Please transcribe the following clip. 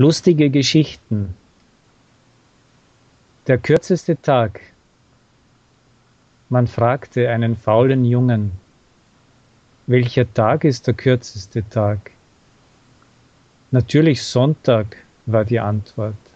Lustige Geschichten. Der kürzeste Tag. Man fragte einen faulen Jungen, welcher Tag ist der kürzeste Tag? Natürlich Sonntag, war die Antwort.